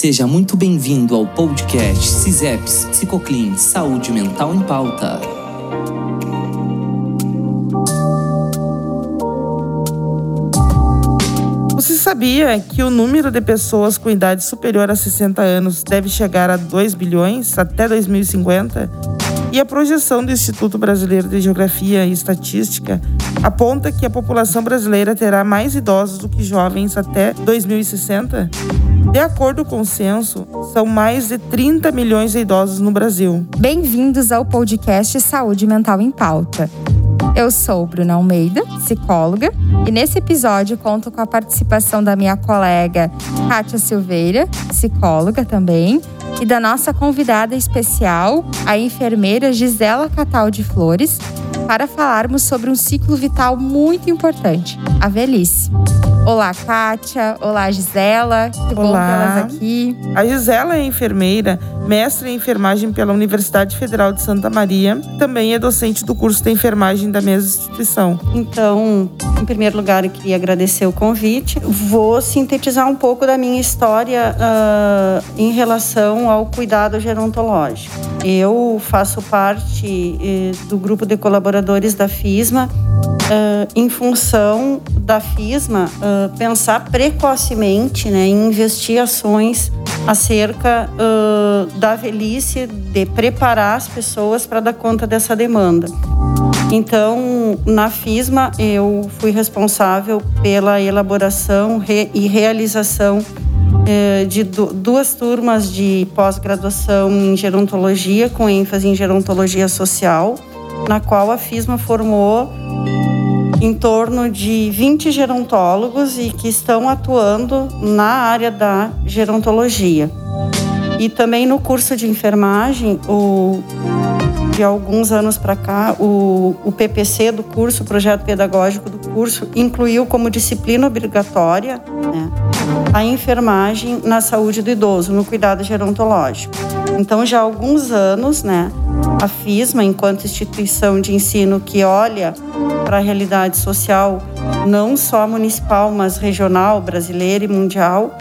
Seja muito bem-vindo ao podcast CISEPS Psicoclin Saúde Mental em Pauta. Você sabia que o número de pessoas com idade superior a 60 anos deve chegar a 2 bilhões até 2050? E a projeção do Instituto Brasileiro de Geografia e Estatística aponta que a população brasileira terá mais idosos do que jovens até 2060? De acordo com o censo, são mais de 30 milhões de idosos no Brasil. Bem-vindos ao podcast Saúde Mental em Pauta. Eu sou Bruna Almeida, psicóloga, e nesse episódio conto com a participação da minha colega Kátia Silveira, psicóloga também, e da nossa convidada especial, a enfermeira Gisela Catal de Flores, para falarmos sobre um ciclo vital muito importante, a velhice. Olá, Kátia. Olá, Gisela. Que bom tê-las aqui. A Gisela é enfermeira, mestre em enfermagem pela Universidade Federal de Santa Maria. Também é docente do curso de enfermagem da mesma instituição. Então, em primeiro lugar, eu queria agradecer o convite. Vou sintetizar um pouco da minha história uh, em relação ao cuidado gerontológico. Eu faço parte eh, do grupo de colaboradores da FISMA uh, em função da FISMA uh, pensar precocemente né, em investir ações acerca uh, da velhice, de preparar as pessoas para dar conta dessa demanda. Então, na FISMA, eu fui responsável pela elaboração re e realização de duas turmas de pós-graduação em gerontologia, com ênfase em gerontologia social, na qual a FISMA formou em torno de 20 gerontólogos e que estão atuando na área da gerontologia. E também no curso de enfermagem, o, de alguns anos para cá, o, o PPC do curso, o projeto pedagógico do curso, incluiu como disciplina obrigatória né, a enfermagem na saúde do idoso, no cuidado gerontológico. Então, já há alguns anos, né, a FISMA, enquanto instituição de ensino que olha para a realidade social, não só municipal, mas regional, brasileira e mundial,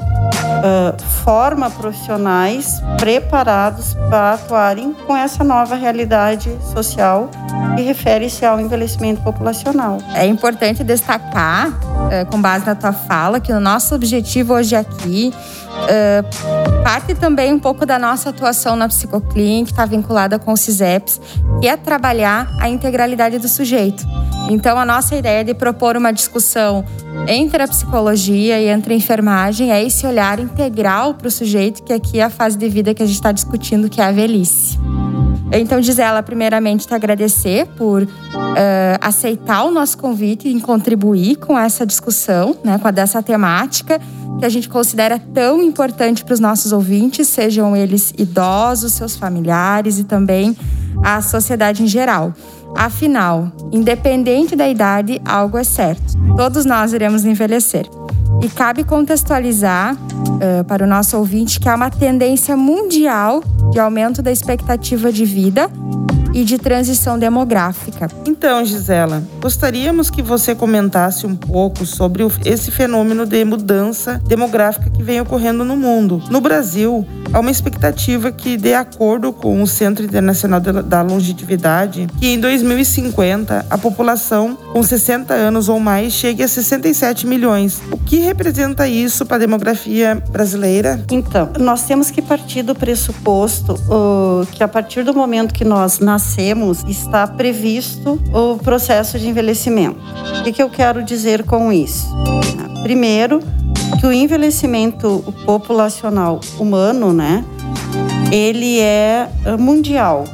uh, forma profissionais preparados para atuarem com essa nova realidade social que refere-se ao envelhecimento populacional. É importante destacar, uh, com base na tua fala, que o nosso objetivo hoje aqui Uh, parte também um pouco da nossa atuação na Psicoclin, que está vinculada com o CISEPS, que é trabalhar a integralidade do sujeito. Então, a nossa ideia de propor uma discussão entre a psicologia e entre a enfermagem é esse olhar integral para o sujeito, que aqui é a fase de vida que a gente está discutindo, que é a velhice. Então, Gisela, primeiramente te agradecer por uh, aceitar o nosso convite e contribuir com essa discussão, né, com a dessa temática que a gente considera tão importante para os nossos ouvintes, sejam eles idosos, seus familiares e também a sociedade em geral. Afinal, independente da idade, algo é certo. Todos nós iremos envelhecer. E cabe contextualizar uh, para o nosso ouvinte que há uma tendência mundial de aumento da expectativa de vida e de transição demográfica. Então, Gisela, gostaríamos que você comentasse um pouco sobre esse fenômeno de mudança demográfica que vem ocorrendo no mundo. No Brasil, há uma expectativa que, de acordo com o Centro Internacional da Longevidade, que em 2050 a população com 60 anos ou mais chegue a 67 milhões. O que representa isso para a demografia brasileira? Então, nós temos que partir do pressuposto uh, que a partir do momento que nós nascemos, nascemos, está previsto o processo de envelhecimento. O que, que eu quero dizer com isso? Primeiro, que o envelhecimento populacional humano, né, ele é eh, mundial.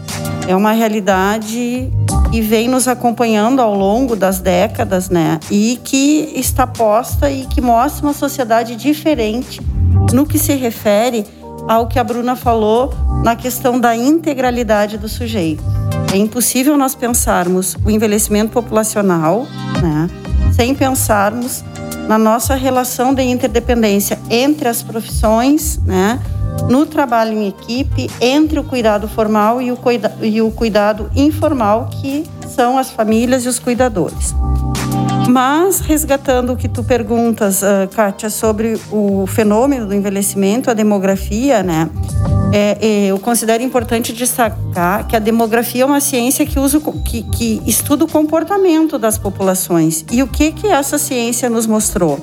É uma realidade que vem nos acompanhando ao longo das décadas, né? E que está posta e que mostra uma sociedade diferente no que se refere ao que a Bruna falou na questão da integralidade do sujeito. É impossível nós pensarmos o envelhecimento populacional né, sem pensarmos na nossa relação de interdependência entre as profissões, né, no trabalho em equipe, entre o cuidado formal e o, cuida e o cuidado informal, que são as famílias e os cuidadores. Mas, resgatando o que tu perguntas, uh, Kátia, sobre o fenômeno do envelhecimento, a demografia, né? É, é, eu considero importante destacar que a demografia é uma ciência que, usa, que, que estuda o comportamento das populações. E o que, que essa ciência nos mostrou?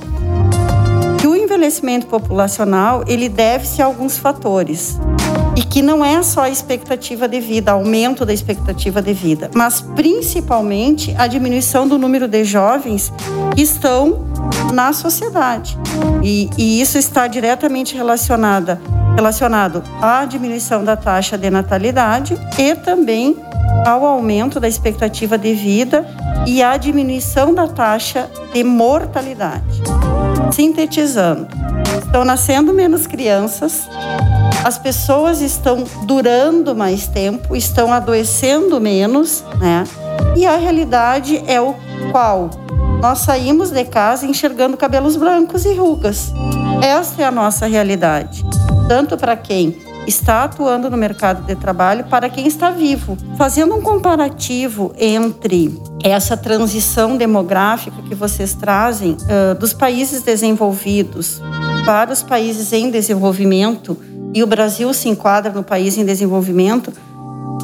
Que o envelhecimento populacional ele deve-se a alguns fatores e que não é só a expectativa de vida, aumento da expectativa de vida, mas principalmente a diminuição do número de jovens que estão na sociedade. E, e isso está diretamente relacionada, relacionado à diminuição da taxa de natalidade e também ao aumento da expectativa de vida e à diminuição da taxa de mortalidade. Sintetizando, estão nascendo menos crianças, as pessoas estão durando mais tempo, estão adoecendo menos, né? E a realidade é o qual nós saímos de casa enxergando cabelos brancos e rugas. Esta é a nossa realidade, tanto para quem está atuando no mercado de trabalho, para quem está vivo. Fazendo um comparativo entre essa transição demográfica que vocês trazem uh, dos países desenvolvidos para os países em desenvolvimento, e o Brasil se enquadra no país em desenvolvimento,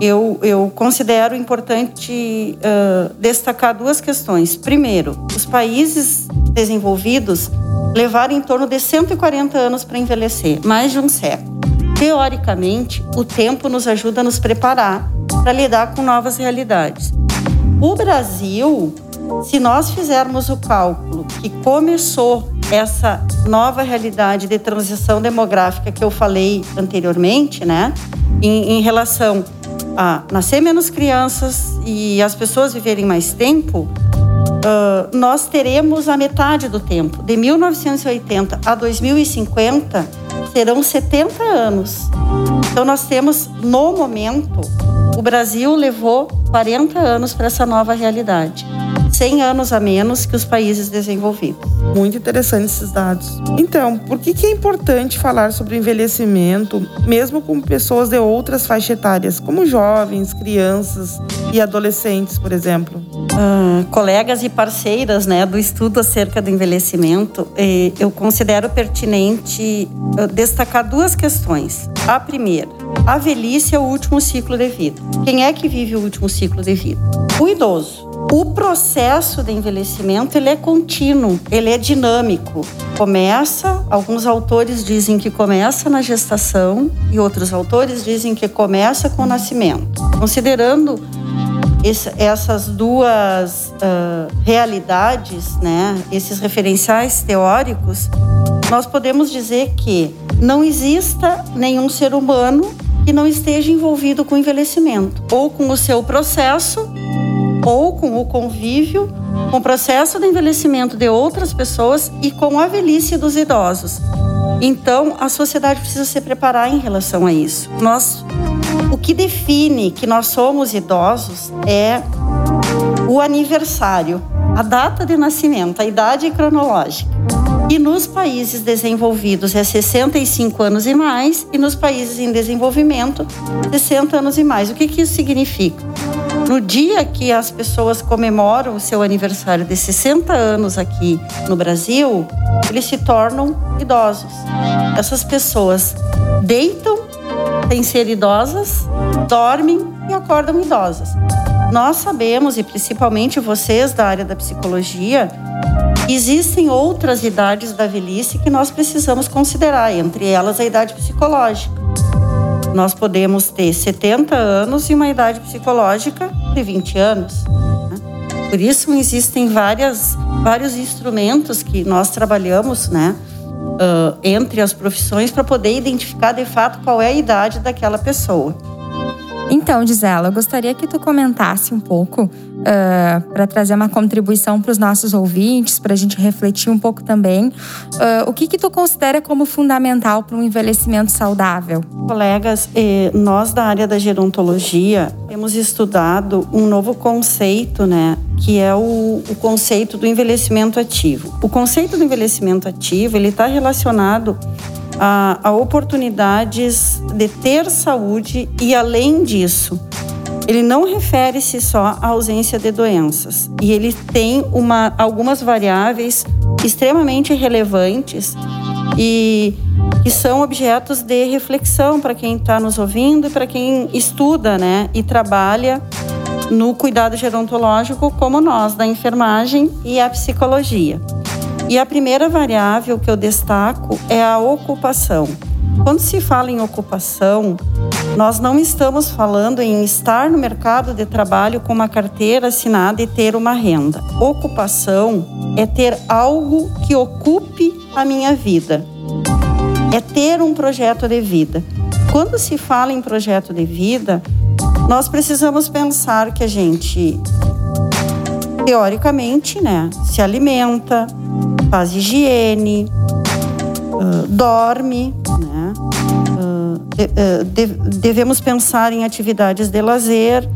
eu, eu considero importante uh, destacar duas questões. Primeiro, os países desenvolvidos levaram em torno de 140 anos para envelhecer, mais de um século. Teoricamente, o tempo nos ajuda a nos preparar para lidar com novas realidades. O Brasil, se nós fizermos o cálculo que começou essa nova realidade de transição demográfica que eu falei anteriormente, né, em, em relação a nascer menos crianças e as pessoas viverem mais tempo, uh, nós teremos a metade do tempo. De 1980 a 2050, serão 70 anos. Então, nós temos, no momento, o Brasil levou 40 anos para essa nova realidade. 100 anos a menos que os países desenvolvidos. Muito interessante esses dados. Então, por que, que é importante falar sobre envelhecimento, mesmo com pessoas de outras faixas etárias, como jovens, crianças e adolescentes, por exemplo? Uh, colegas e parceiras né, do estudo acerca do envelhecimento, eu considero pertinente uh, destacar duas questões. A primeira, a velhice é o último ciclo de vida. Quem é que vive o último ciclo de vida? O idoso. O processo de envelhecimento ele é contínuo, ele é dinâmico. Começa, alguns autores dizem que começa na gestação e outros autores dizem que começa com o nascimento. Considerando esse, essas duas uh, realidades, né, esses referenciais teóricos, nós podemos dizer que não exista nenhum ser humano que não esteja envolvido com envelhecimento, ou com o seu processo, ou com o convívio, com o processo de envelhecimento de outras pessoas e com a velhice dos idosos. Então, a sociedade precisa se preparar em relação a isso. Nós, o que define que nós somos idosos é o aniversário, a data de nascimento, a idade cronológica. E nos países desenvolvidos é 65 anos e mais, e nos países em desenvolvimento, 60 anos e mais. O que, que isso significa? No dia que as pessoas comemoram o seu aniversário de 60 anos aqui no Brasil, eles se tornam idosos. Essas pessoas deitam sem ser idosas, dormem e acordam idosas. Nós sabemos, e principalmente vocês da área da psicologia, Existem outras idades da velhice que nós precisamos considerar, entre elas a idade psicológica. Nós podemos ter 70 anos e uma idade psicológica de 20 anos. Né? Por isso existem várias, vários instrumentos que nós trabalhamos, né? Uh, entre as profissões para poder identificar de fato qual é a idade daquela pessoa. Então, Gisela, eu gostaria que tu comentasse um pouco uh, ah, para trazer uma contribuição para os nossos ouvintes, para a gente refletir um pouco também. Uh, o que que tu considera como fundamental para um envelhecimento saudável? Colegas, eh, nós da área da gerontologia temos estudado um novo conceito, né, que é o, o conceito do envelhecimento ativo. O conceito do envelhecimento ativo ele está relacionado a, a oportunidades de ter saúde e, além disso, ele não refere-se só à ausência de doenças e ele tem uma, algumas variáveis extremamente relevantes e que são objetos de reflexão para quem está nos ouvindo e para quem estuda né, e trabalha no cuidado gerontológico, como nós, da enfermagem e a psicologia. E a primeira variável que eu destaco é a ocupação. Quando se fala em ocupação, nós não estamos falando em estar no mercado de trabalho com uma carteira assinada e ter uma renda. Ocupação é ter algo que ocupe a minha vida, é ter um projeto de vida. Quando se fala em projeto de vida, nós precisamos pensar que a gente, teoricamente, né, se alimenta, faz higiene, uh, dorme, né? Uh, de, devemos pensar em atividades de lazer.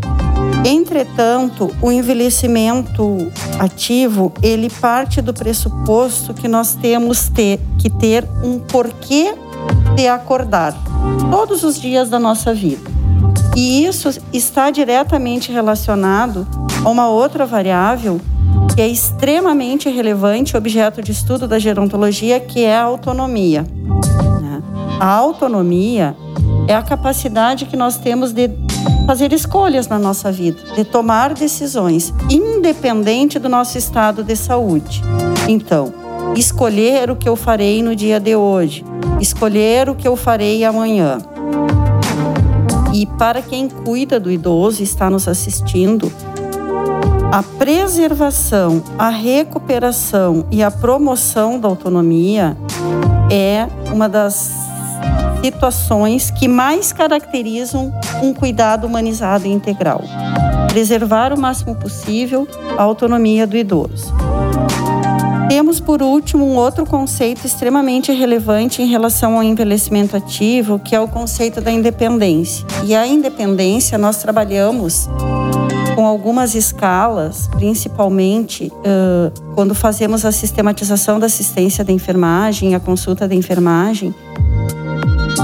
Entretanto, o envelhecimento ativo ele parte do pressuposto que nós temos ter, que ter um porquê de acordar todos os dias da nossa vida. E isso está diretamente relacionado a uma outra variável que é extremamente relevante, objeto de estudo da gerontologia, que é a autonomia. Né? A autonomia é a capacidade que nós temos de fazer escolhas na nossa vida, de tomar decisões, independente do nosso estado de saúde. Então, escolher o que eu farei no dia de hoje, escolher o que eu farei amanhã. E para quem cuida do idoso e está nos assistindo, a preservação, a recuperação e a promoção da autonomia é uma das situações que mais caracterizam um cuidado humanizado e integral. Preservar o máximo possível a autonomia do idoso. Temos, por último, um outro conceito extremamente relevante em relação ao envelhecimento ativo, que é o conceito da independência. E a independência nós trabalhamos com algumas escalas, principalmente uh, quando fazemos a sistematização da assistência da enfermagem, a consulta da enfermagem.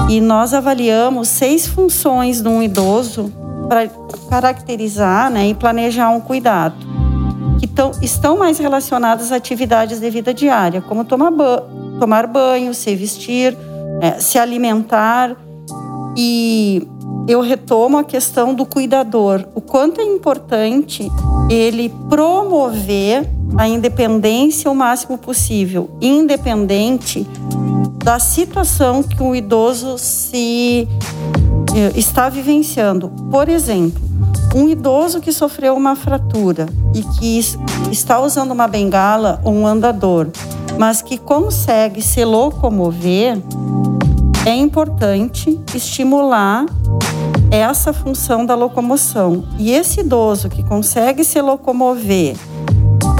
E nós avaliamos seis funções de um idoso para caracterizar né, e planejar um cuidado que tão, estão mais relacionadas a atividades de vida diária, como tomar, ba tomar banho, se vestir, é, se alimentar. E eu retomo a questão do cuidador. O quanto é importante ele promover a independência o máximo possível, independente da situação que o idoso se eh, está vivenciando. Por exemplo, um idoso que sofreu uma fratura e que está usando uma bengala ou um andador, mas que consegue se locomover, é importante estimular essa função da locomoção. E esse idoso que consegue se locomover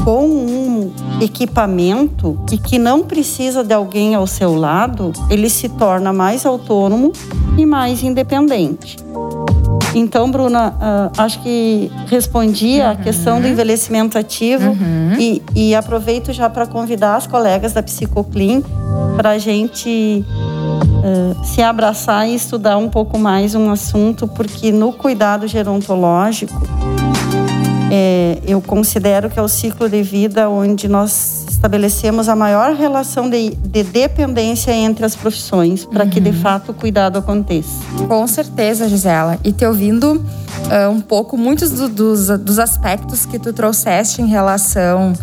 com um equipamento e que não precisa de alguém ao seu lado, ele se torna mais autônomo e mais independente. Então, Bruna, uh, acho que respondi uhum. a questão do envelhecimento ativo uhum. e, e, aproveito já para convidar as colegas da Psicoclean para a gente uh, se abraçar e estudar um pouco mais um assunto, porque no cuidado gerontológico, é, eu considero que é o ciclo de vida onde nós estabelecemos a maior relação de, de dependência entre as profissões para uhum. que de uhum. fato o cuidado aconteça. Com certeza, Gisela. E te ouvindo uh, um pouco, muitos do, dos, dos aspectos que tu trouxeste em relação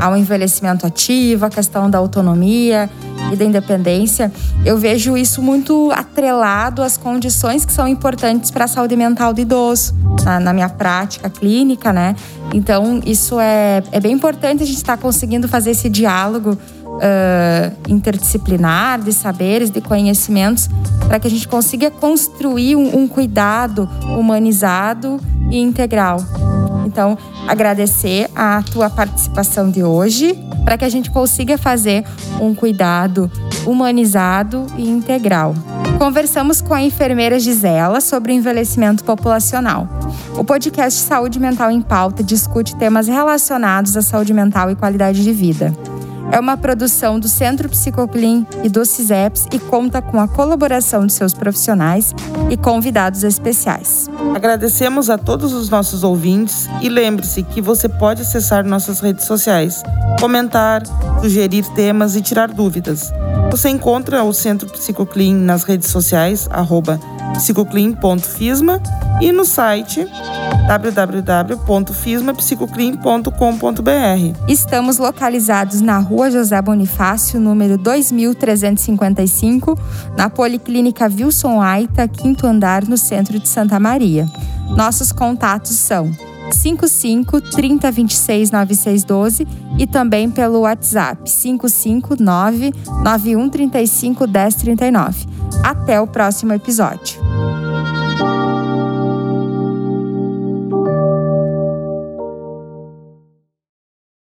ao envelhecimento ativo, a questão da autonomia e da independência, eu vejo isso muito atrelado às condições que são importantes para a saúde mental do idoso, na, na minha prática clínica, né? Então, isso é, é bem importante a gente estar tá conseguindo fazer esse diálogo uh, interdisciplinar de saberes, de conhecimentos, para que a gente consiga construir um, um cuidado humanizado e integral. Então, agradecer a tua participação de hoje para que a gente consiga fazer um cuidado humanizado e integral. Conversamos com a enfermeira Gisela sobre o envelhecimento populacional. O podcast Saúde Mental em Pauta discute temas relacionados à saúde mental e qualidade de vida. É uma produção do Centro Psicoclin e do CISEPS e conta com a colaboração de seus profissionais e convidados especiais. Agradecemos a todos os nossos ouvintes e lembre-se que você pode acessar nossas redes sociais, comentar, sugerir temas e tirar dúvidas. Você encontra o Centro Psicoclin nas redes sociais, arroba psicoclin.fisma e no site www.fismapsicoclin.com.br. Estamos localizados na Rua José Bonifácio, número 2355, na Policlínica Wilson Aita, quinto andar, no centro de Santa Maria. Nossos contatos são 55 30 26 9612 e também pelo WhatsApp 559 9135 1039. Até o próximo episódio.